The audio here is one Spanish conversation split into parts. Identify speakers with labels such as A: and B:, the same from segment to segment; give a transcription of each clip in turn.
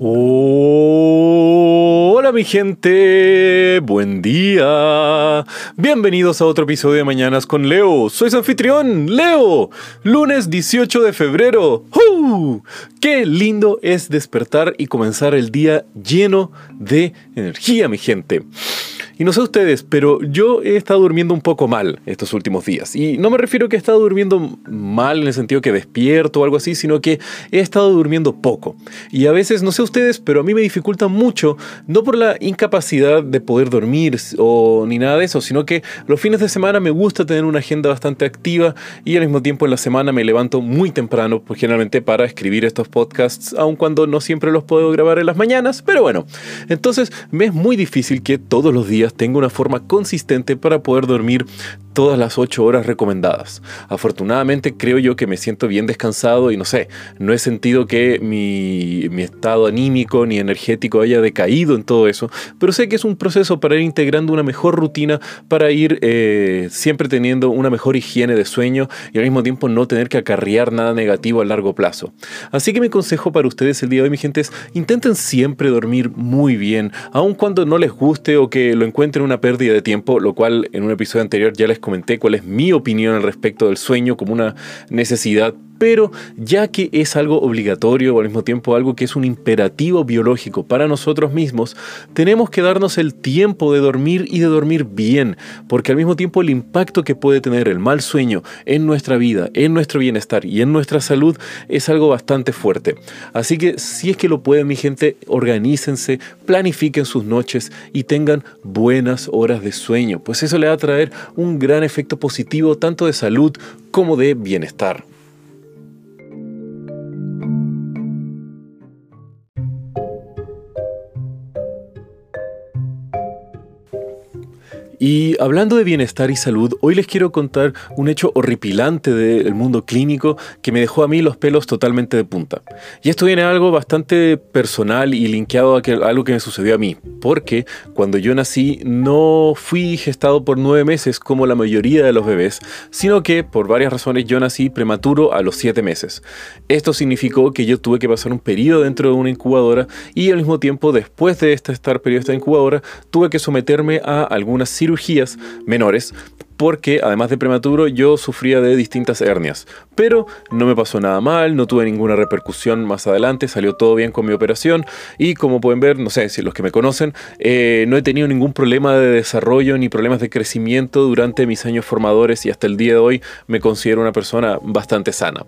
A: Hola mi gente, buen día. Bienvenidos a otro episodio de Mañanas con Leo. Soy su anfitrión, Leo. Lunes 18 de febrero. ¡Uh! Qué lindo es despertar y comenzar el día lleno de energía, mi gente. Y no sé ustedes, pero yo he estado durmiendo un poco mal estos últimos días. Y no me refiero a que he estado durmiendo mal en el sentido que despierto o algo así, sino que he estado durmiendo poco. Y a veces, no sé ustedes, pero a mí me dificulta mucho, no por la incapacidad de poder dormir o ni nada de eso, sino que los fines de semana me gusta tener una agenda bastante activa y al mismo tiempo en la semana me levanto muy temprano, pues generalmente para escribir estos podcasts, aun cuando no siempre los puedo grabar en las mañanas, pero bueno, entonces me es muy difícil que todos los días tenga una forma consistente para poder dormir todas las 8 horas recomendadas. Afortunadamente creo yo que me siento bien descansado y no sé, no he sentido que mi, estado anímico ni energético haya decaído en todo eso, pero sé que es un proceso para ir integrando una mejor rutina, para ir eh, siempre teniendo una mejor higiene de sueño y al mismo tiempo no tener que acarrear nada negativo a largo plazo. Así que mi consejo para ustedes el día de hoy, mi gente, es intenten siempre dormir muy bien, aun cuando no les guste o que lo encuentren una pérdida de tiempo, lo cual en un episodio anterior ya les comenté cuál es mi opinión al respecto del sueño como una necesidad pero ya que es algo obligatorio o al mismo tiempo algo que es un imperativo biológico para nosotros mismos, tenemos que darnos el tiempo de dormir y de dormir bien, porque al mismo tiempo el impacto que puede tener el mal sueño en nuestra vida, en nuestro bienestar y en nuestra salud es algo bastante fuerte. Así que si es que lo pueden mi gente, organícense, planifiquen sus noches y tengan buenas horas de sueño, pues eso le va a traer un gran efecto positivo tanto de salud como de bienestar. Y hablando de bienestar y salud, hoy les quiero contar un hecho horripilante del mundo clínico que me dejó a mí los pelos totalmente de punta. Y esto viene a algo bastante personal y linkeado a, algo que me sucedió a mí, porque cuando yo nací no fui gestado por nueve meses como la mayoría de los bebés, sino que por varias razones yo nací prematuro a los siete meses. Esto significó que yo tuve que pasar un periodo dentro de una incubadora y al mismo tiempo después de este estar periodo de esta incubadora tuve que someterme a algunas cirugías cirugías menores porque además de prematuro yo sufría de distintas hernias. Pero no me pasó nada mal, no tuve ninguna repercusión más adelante, salió todo bien con mi operación y como pueden ver, no sé si los que me conocen, eh, no he tenido ningún problema de desarrollo ni problemas de crecimiento durante mis años formadores y hasta el día de hoy me considero una persona bastante sana.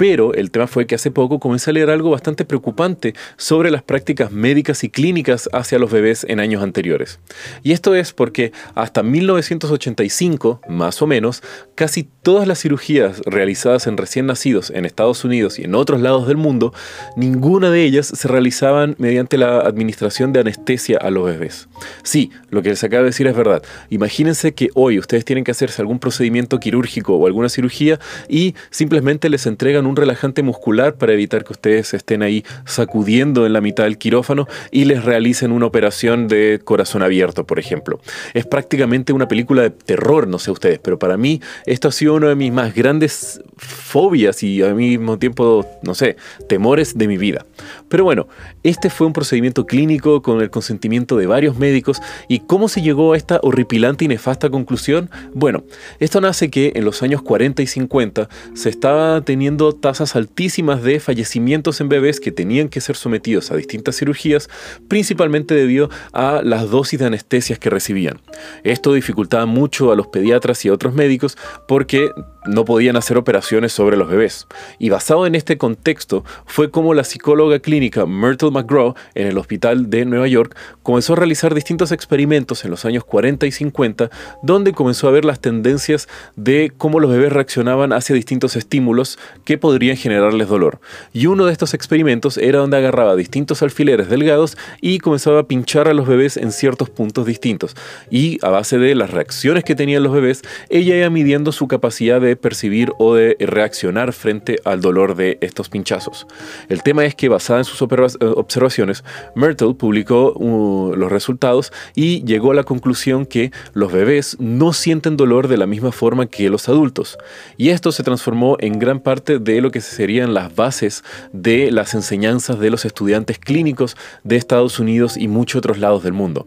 A: Pero el tema fue que hace poco comencé a leer algo bastante preocupante sobre las prácticas médicas y clínicas hacia los bebés en años anteriores. Y esto es porque hasta 1985, más o menos, casi todas las cirugías realizadas en recién nacidos en Estados Unidos y en otros lados del mundo, ninguna de ellas se realizaban mediante la administración de anestesia a los bebés. Sí, lo que les acabo de decir es verdad. Imagínense que hoy ustedes tienen que hacerse algún procedimiento quirúrgico o alguna cirugía y simplemente les entregan un relajante muscular para evitar que ustedes estén ahí sacudiendo en la mitad del quirófano y les realicen una operación de corazón abierto, por ejemplo. Es prácticamente una película de terror, no sé ustedes, pero para mí esto ha sido uno de mis más grandes fobias y al mismo tiempo, no sé, temores de mi vida. Pero bueno, este fue un procedimiento clínico con el consentimiento de varios médicos y cómo se llegó a esta horripilante y nefasta conclusión? Bueno, esto nace que en los años 40 y 50 se estaba teniendo tasas altísimas de fallecimientos en bebés que tenían que ser sometidos a distintas cirugías, principalmente debido a las dosis de anestesias que recibían. Esto dificultaba mucho a los pediatras y a otros médicos porque no podían hacer operaciones sobre los bebés. Y basado en este contexto fue como la psicóloga clínica Myrtle McGraw en el hospital de Nueva York comenzó a realizar distintos experimentos en los años 40 y 50 donde comenzó a ver las tendencias de cómo los bebés reaccionaban hacia distintos estímulos que podrían generarles dolor. Y uno de estos experimentos era donde agarraba distintos alfileres delgados y comenzaba a pinchar a los bebés en ciertos puntos distintos. Y a base de las reacciones que tenían los bebés, ella iba midiendo su capacidad de de percibir o de reaccionar frente al dolor de estos pinchazos. El tema es que basada en sus observaciones, Myrtle publicó uh, los resultados y llegó a la conclusión que los bebés no sienten dolor de la misma forma que los adultos. Y esto se transformó en gran parte de lo que serían las bases de las enseñanzas de los estudiantes clínicos de Estados Unidos y muchos otros lados del mundo.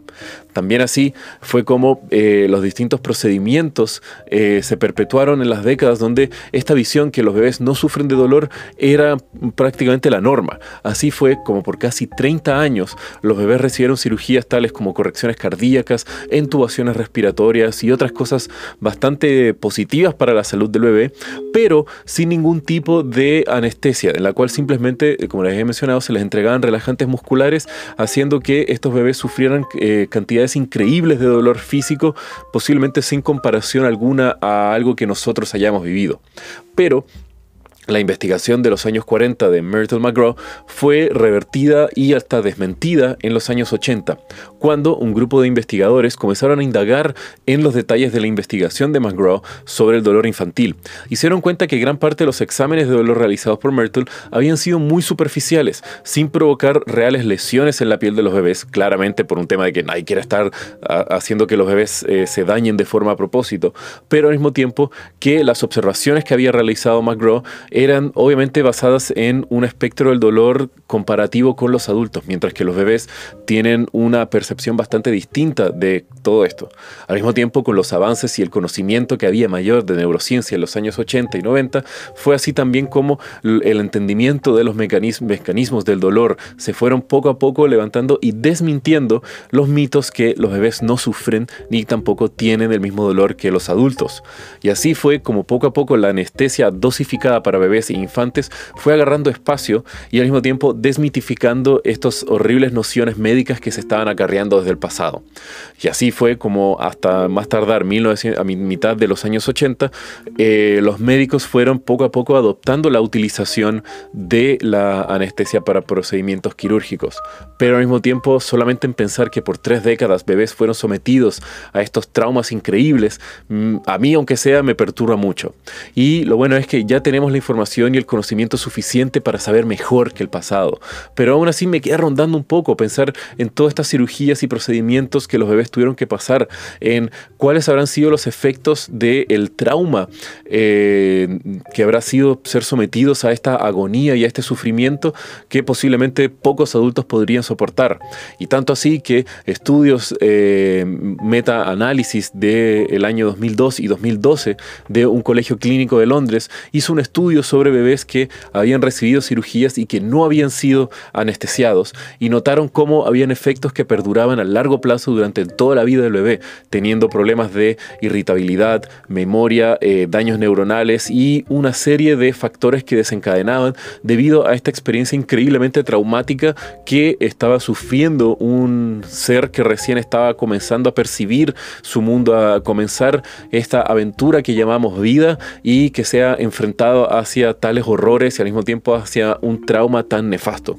A: También así fue como eh, los distintos procedimientos eh, se perpetuaron en las décadas donde esta visión que los bebés no sufren de dolor era prácticamente la norma. Así fue como por casi 30 años los bebés recibieron cirugías tales como correcciones cardíacas, intubaciones respiratorias y otras cosas bastante positivas para la salud del bebé, pero sin ningún tipo de anestesia, en la cual simplemente, como les he mencionado, se les entregaban relajantes musculares, haciendo que estos bebés sufrieran eh, cantidades increíbles de dolor físico, posiblemente sin comparación alguna a algo que nosotros hayamos vivido. Pero la investigación de los años 40 de Myrtle McGraw fue revertida y hasta desmentida en los años 80, cuando un grupo de investigadores comenzaron a indagar en los detalles de la investigación de McGraw sobre el dolor infantil. Hicieron cuenta que gran parte de los exámenes de dolor realizados por Myrtle habían sido muy superficiales, sin provocar reales lesiones en la piel de los bebés, claramente por un tema de que nadie quiere estar ah, haciendo que los bebés eh, se dañen de forma a propósito, pero al mismo tiempo que las observaciones que había realizado McGraw eran obviamente basadas en un espectro del dolor comparativo con los adultos, mientras que los bebés tienen una percepción bastante distinta de todo esto. Al mismo tiempo, con los avances y el conocimiento que había mayor de neurociencia en los años 80 y 90, fue así también como el entendimiento de los mecanismos del dolor se fueron poco a poco levantando y desmintiendo los mitos que los bebés no sufren ni tampoco tienen el mismo dolor que los adultos. Y así fue como poco a poco la anestesia dosificada para bebés e infantes fue agarrando espacio y al mismo tiempo desmitificando estas horribles nociones médicas que se estaban acarreando desde el pasado. Y así fue como hasta más tardar, 1900, a mitad de los años 80, eh, los médicos fueron poco a poco adoptando la utilización de la anestesia para procedimientos quirúrgicos. Pero al mismo tiempo, solamente en pensar que por tres décadas bebés fueron sometidos a estos traumas increíbles, mm, a mí aunque sea me perturba mucho. Y lo bueno es que ya tenemos la información y el conocimiento suficiente para saber mejor que el pasado. Pero aún así me queda rondando un poco pensar en todas estas cirugías y procedimientos que los bebés tuvieron que pasar, en cuáles habrán sido los efectos del trauma eh, que habrá sido ser sometidos a esta agonía y a este sufrimiento que posiblemente pocos adultos podrían soportar. Y tanto así que estudios eh, meta-análisis del año 2002 y 2012 de un colegio clínico de Londres hizo un estudio sobre bebés que habían recibido cirugías y que no habían sido anestesiados y notaron cómo habían efectos que perduraban a largo plazo durante toda la vida del bebé, teniendo problemas de irritabilidad, memoria, eh, daños neuronales y una serie de factores que desencadenaban debido a esta experiencia increíblemente traumática que estaba sufriendo un ser que recién estaba comenzando a percibir su mundo, a comenzar esta aventura que llamamos vida y que se ha enfrentado hacia tales horrores y al mismo tiempo hacia un trauma tan nefasto.